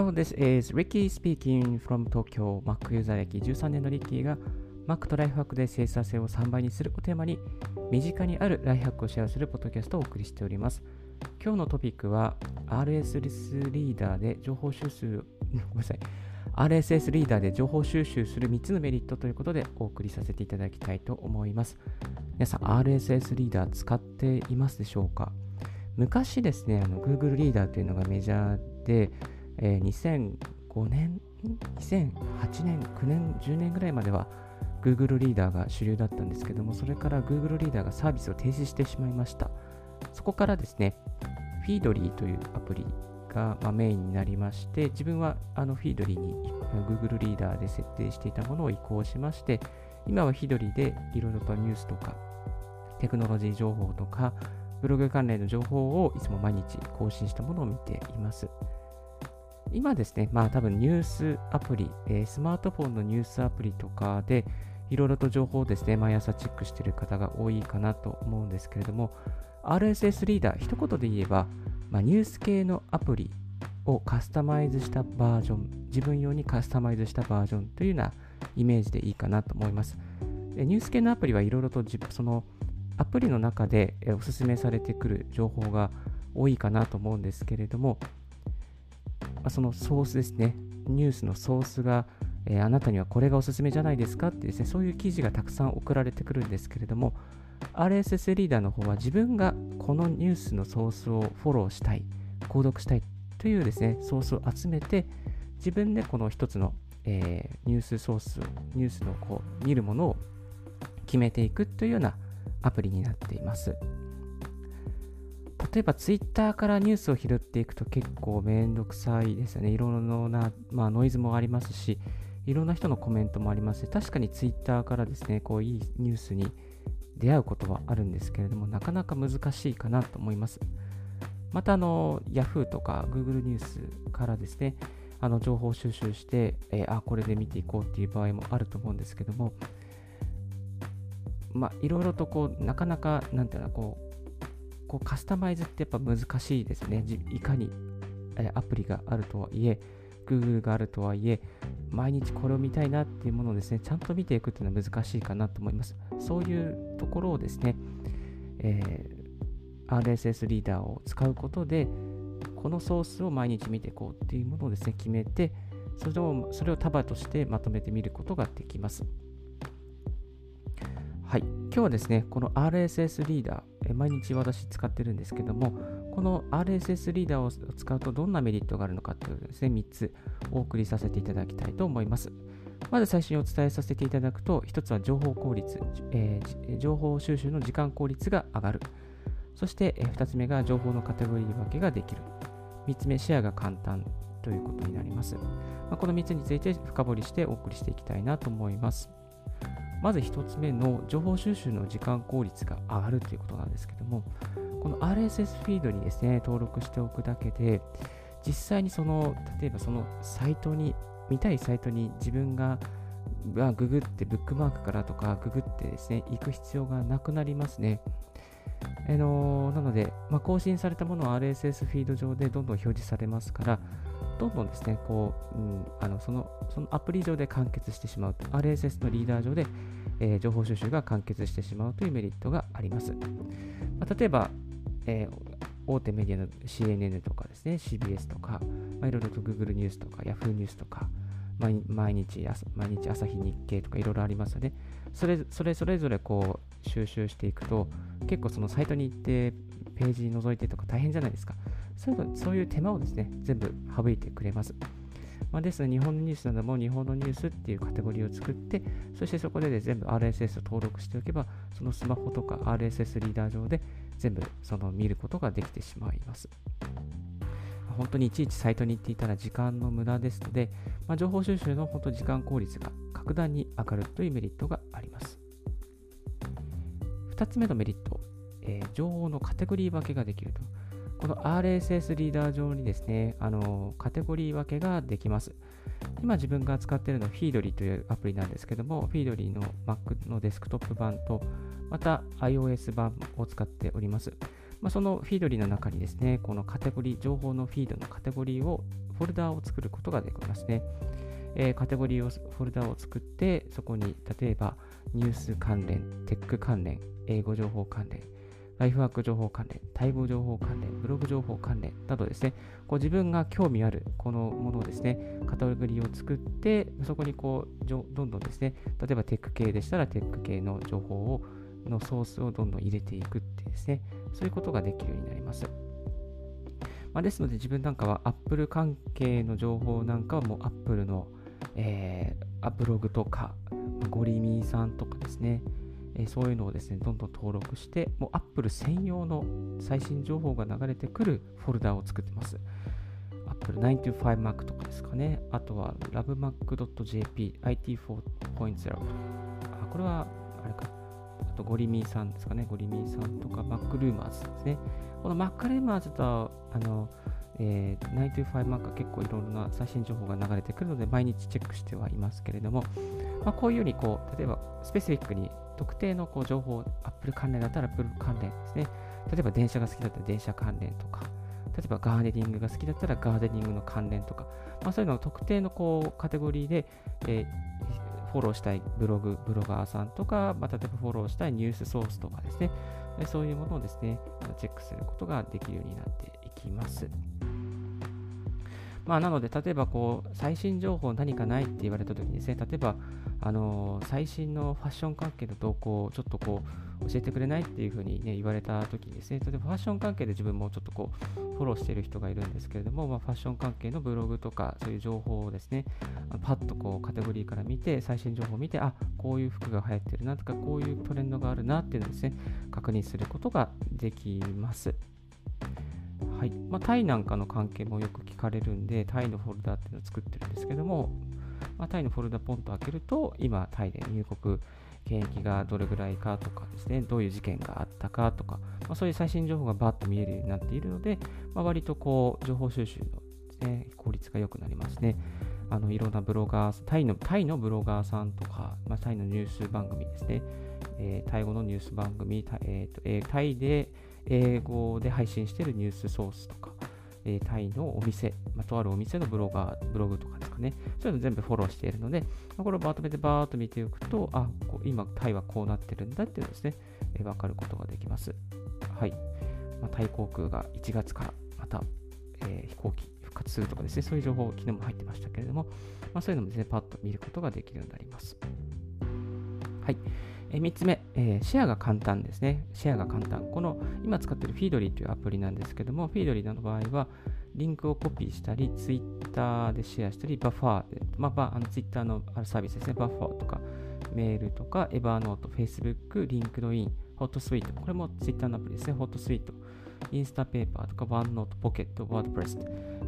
Hello, this is Ricky speaking from Tokyo. Mac ユーザー歴13年のリッキーが Mac とライフハックで生産性を3倍にするをテーマに身近にあるライフハックをシェアするポッドキャストをお送りしております。今日のトピックは RSS リーダーで情報収集、ごめんなさい。RSS リーダーで情報収集する3つのメリットということでお送りさせていただきたいと思います。皆さん RSS リーダー使っていますでしょうか？昔ですね、あの Google リーダーというのがメジャーで、えー、2005年、2008年、9年、10年ぐらいまでは Google リーダーが主流だったんですけども、それから Google リーダーがサービスを停止してしまいました。そこからですね、フィードリーというアプリが、ま、メインになりまして、自分はあのフィードリーに Google リーダーで設定していたものを移行しまして、今はフィードリーでいろいろとニュースとか、テクノロジー情報とか、ブログ関連の情報をいつも毎日更新したものを見ています。今ですね、まあ多分ニュースアプリ、えー、スマートフォンのニュースアプリとかでいろいろと情報をですね、毎朝チェックしている方が多いかなと思うんですけれども、RSS リーダー、一言で言えば、まあ、ニュース系のアプリをカスタマイズしたバージョン、自分用にカスタマイズしたバージョンというようなイメージでいいかなと思います。ニュース系のアプリはいろいろとそのアプリの中でおすすめされてくる情報が多いかなと思うんですけれども、あそのソースですね、ニュースのソースが、えー、あなたにはこれがおすすめじゃないですかってですね、そういう記事がたくさん送られてくるんですけれども、RSS リーダーの方は自分がこのニュースのソースをフォローしたい、購読したいというですね、ソースを集めて、自分でこの一つの、えー、ニュースソース、ニュースのこう見るものを決めていくというようなアプリになっています。例えばツイッターからニュースを拾っていくと結構めんどくさいですよね。いろいろな、まあ、ノイズもありますし、いろんな人のコメントもあります確かにツイッターからですね、こういいニュースに出会うことはあるんですけれども、なかなか難しいかなと思います。また、あの、Yahoo とか Google ニュースからですね、あの情報収集して、えー、あ、これで見ていこうっていう場合もあると思うんですけども、まあ、いろいろとこう、なかなか、なんていうの、こう、こうカスタマイズってやっぱ難しいですね。いかにアプリがあるとはいえ、Google があるとはいえ、毎日これを見たいなっていうものをですね、ちゃんと見ていくっていうのは難しいかなと思います。そういうところをですね、えー、RSS リーダーを使うことで、このソースを毎日見ていこうっていうものをですね、決めて、それをそれを束としてまとめてみることができます。はい、今日はですね、この RSS リーダー、毎日私使ってるんですけども、この RSS リーダーを使うとどんなメリットがあるのかというですね、3つお送りさせていただきたいと思います。まず最初にお伝えさせていただくと、1つは情報効率、えー、情報収集の時間効率が上がる。そして、2つ目が情報のカテゴリー分けができる。3つ目、シェアが簡単ということになります。まあ、この3つについて深掘りしてお送りしていきたいなと思います。まず1つ目の情報収集の時間効率が上がるということなんですけども、この RSS フィードにですね、登録しておくだけで、実際にその、例えばそのサイトに、見たいサイトに自分がググってブックマークからとかググってですね、行く必要がなくなりますね。あの、なので、まあ、更新されたものは RSS フィード上でどんどん表示されますから、どんどんですね、こう、うん、あのそのそのアプリ上で完結してしまうと、RSS のリーダー上で、えー、情報収集が完結してしまうというメリットがあります。まあ、例えば、えー、大手メディアの CNN とかですね、CBS とか、まあ、いろいろと Google ニュースとか Yahoo ニュースとか、毎日毎日朝日日経とかいろいろありますよね。それそれそれぞれこう収集していくと、結構そのサイトに行ってページ覗いてとか大変じゃないですか。そういうそういう手間をですね、全部省いてくれます。まあ、ですので、日本のニュースなども日本のニュースっていうカテゴリーを作って、そしてそこで、ね、全部 RSS を登録しておけば、そのスマホとか RSS リーダー上で全部その見ることができてしまいます。本当にいちいちサイトに行っていたら時間の無駄ですので、まあ、情報収集の本当時間効率が格段に上がるというメリットが。2つ目のメリット、えー、情報のカテゴリー分けができると。この RSS リーダー上にですね、あのカテゴリー分けができます。今自分が使っているのは Feedly というアプリなんですけども、Feedly の Mac のデスクトップ版とまた iOS 版を使っております。まあ、そのフィードリーの中にですね、このカテゴリー、情報のフィードのカテゴリーを、フォルダーを作ることができますね。えー、カテゴリーを、フォルダーを作って、そこに例えばニュース関連、テック関連、英語情報関連、ライフワーク情報関連、待望情報関連、ブログ情報関連などですね、こう自分が興味あるこのものをですね、カテゴリを作って、そこにこうどんどんですね、例えばテック系でしたらテック系の情報をのソースをどんどん入れていくってですね、そういうことができるようになります。まあ、ですので自分なんかは Apple 関係の情報なんかはもう Apple の、えー、ブログとか、ゴリミーさんとかですね、えー、そういうのをですね、どんどん登録して、もう Apple 専用の最新情報が流れてくるフォルダを作ってます。Apple 925Mac とかですかね。あとは lovemac.jp IT4.0。あ、これは、あれか。あとゴリミーさんですかね。ゴリミーさんとか Mac ルーマーズですね。この Mac ルーマーズとあの、えー、925Mac は結構いろんな最新情報が流れてくるので毎日チェックしてはいますけれども、まあ、こういうようにこう例えばスペシフィックに特定のこう情報、Apple 関連だったら Apple 関連ですね。例えば電車が好きだったら電車関連とか、例えばガーデニングが好きだったらガーデニングの関連とか、まあ、そういうのを特定のこうカテゴリーで、えー、フォローしたいブログ、ブロガーさんとか、まあ、例えばフォローしたいニュースソースとかですね、そういうものをですね、チェックすることができるようになってきます。まあ、なので、例えばこう最新情報何かないって言われたときにですね、例えば、あの、最新のファッション関係の動向をちょっとこう教えてくれないっていうふうに、ね、言われたときにですね、例えばファッション関係で自分もちょっとこうフォローしている人がいるんですけれども、まあ、ファッション関係のブログとかそういう情報をですね、パッとこうカテゴリーから見て、最新情報を見て、あこういう服が流行ってるなとか、こういうトレンドがあるなっていうのをですね、確認することができます。はいまあ、タイなんかの関係もよく聞かれるんで、タイのフォルダっていうのを作ってるんですけども、まあ、タイのフォルダポンと開けると、今、タイで入国検疫がどれぐらいかとかですね、どういう事件があったかとか、まあ、そういう最新情報がバッと見えるようになっているので、まあ、割とこう情報収集の、ね、効率が良くなりますね。あのいろんなブロガー、タイのタイのブロガーさんとか、まあ、タイのニュース番組ですね、えー、タイ語のニュース番組、えーとえー、タイで英語で配信しているニュースソースとか、えー、タイのお店、まあ、とあるお店のブロガー、ブログとかですかね、そういうの全部フォローしているので、ま、これをまとめてバーっと見ておくと、あ、こう今、タイはこうなってるんだっていうのですね、えー、分かることができます。はい。まあ、タイ航空が1月からまた、えー、飛行機復活するとかですね、そういう情報、昨日も入ってましたけれども、まあ、そういうのもですね、パッと見ることができるようになります。はい。え3つ目、えー、シェアが簡単ですね。シェアが簡単。この今使っているフィードリーというアプリなんですけども、フィードリーの場合は、リンクをコピーしたり、ツイッターでシェアしたり、バッファーで、まあ、あのツイッターのあるサービスですね、バッファーとか、メールとか、 Evernote、Facebook、LinkedIn、Hootsuite。これも Twitter のアプリですね、 Hootsuite。Instapaper とか、 OneNote、Pocket、WordPress、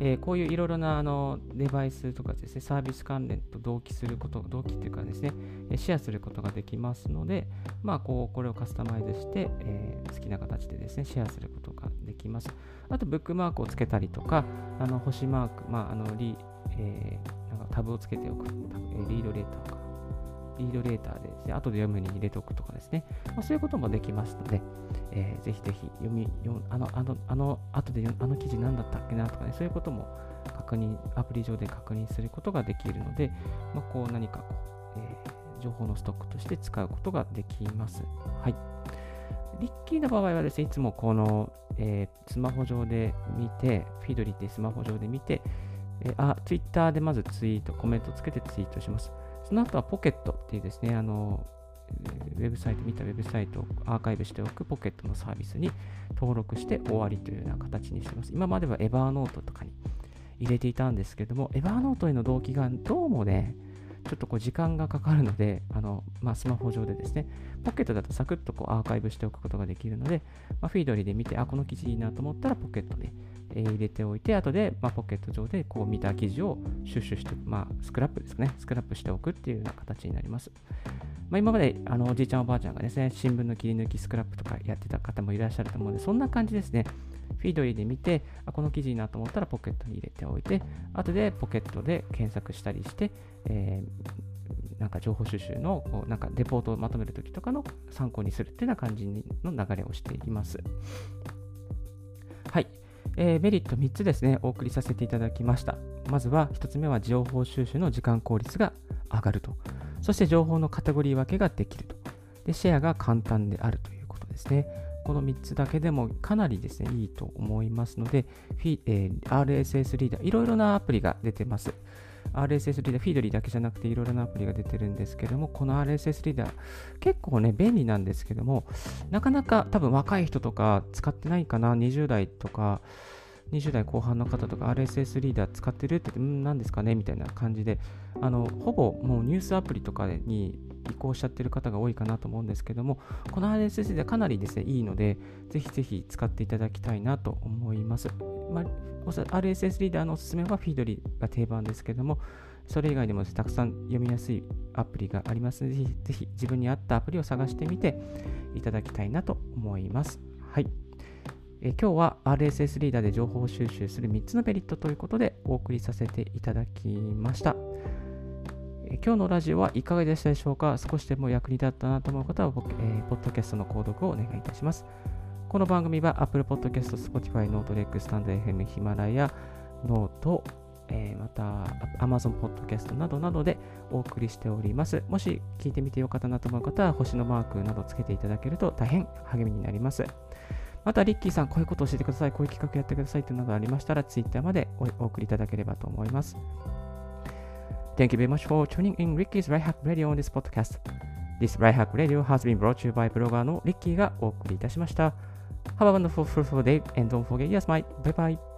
えー、こういういろいろなあのデバイスとかですね、サービス関連と同期すること、同期っていうかですね、シェアすることができますので、まあ、こう、これをカスタマイズして、えー、好きな形でですね、シェアすることができます。あと、ブックマークをつけたりとか、あの星マーク、まあ、あのリ、えー、なんかタブをつけておく、リードレーターかリードレーターでですね、後で読むに入れておくとかですね、まあ、そういうこともできますので、えー、ぜひぜひ読み、読あの、あの、あの、後であの記事何だったっけなとかね、そういうことも確認、アプリ上で確認することができるので、まあ、こう何かこう、えー、情報のストックとして使うことができます。はい。リッキーの場合はですね、いつもこの、えー、スマホ上で見て、フィードリーってスマホ上で見て、えー、あ、ツイッターでまずツイート、コメントつけてツイートします。その後はポケットっていうですね、あの、ウェブサイト、見たウェブサイトをアーカイブしておくポケットのサービスに登録して終わりというような形にしてます。今まではエバーノートとかに入れていたんですけども、エバーノートへの動機がどうもね、ちょっとこう時間がかかるので、あのまあ、スマホ上でですね、ポケットだとサクッとこうアーカイブしておくことができるので、まあ、フィードリーで見て、あ、この記事いいなと思ったらポケットで、えー、入れておいて、後で、まあ、ポケット上でこう見た記事を収集して、まあ、スクラップですね、スクラップしておくっていうような形になります。まあ、今まであのおじいちゃんおばあちゃんがですね、新聞の切り抜きスクラップとかやってた方もいらっしゃると思うので、そんな感じですね。フィードリーで見て、あこの記事いいなと思ったらポケットに入れておいて、後でポケットで検索したりして、えーなんか情報収集のこうなんかレポートをまとめるときとかの参考にするっていうような感じの流れをしています。はい。えー、メリット3つですね、お送りさせていただきました。まずは1つ目は情報収集の時間効率が上がると。そして情報のカテゴリー分けができると。で、シェアが簡単であるということですね。この3つだけでもかなりですね、いいと思いますので、えー、RSS リーダー、いろいろなアプリが出てます。RSS リーダー、フィードリーだけじゃなくていろいろなアプリが出てるんですけども、この RSS リーダー、結構ね、便利なんですけども、なかなか多分若い人とか使ってないかな、20代とか、20代後半の方とか RSS リーダー使ってるって言って、ん何ですかねみたいな感じで、あの、ほぼもうニュースアプリとかに移行しちゃってる方が多いかなと思うんですけども、この RSS リーダーかなりですね、いいので、ぜひぜひ使っていただきたいなと思います。まあ、RSS リーダーのおすすめはフィードリーが定番ですけども、それ以外にもたくさん読みやすいアプリがありますので、ぜひぜひ自分に合ったアプリを探してみていただきたいなと思います。はい。え今日は RSS リーダーで情報収集する3つのメリットということでお送りさせていただきました。え今日のラジオはいかがでしたでしょうか？少しでも役に立ったなと思う方は、え、ポッドキャストの購読をお願いいたします。この番組は Apple Podcast、Spotify、NoteLex、StandFM、ヒマラヤ、ノート、えー、また Amazon Podcast などなどでお送りしております。もし聞いてみてよかったなと思う方は星のマークなどつけていただけると大変励みになります。また、リッキーさん、こういうことを教えてください、こういう企画やってくださいというのがありましたら、Twitter までお送りいただければと思います。Thank you very much for tuning in Ricky's Life Hack Radio on this podcast. This Life Hack Radio has been brought to you by ブロガーのリッキーがお送りいたしました。Have a wonderful, fruitful day and don't forget yes, my Bye bye.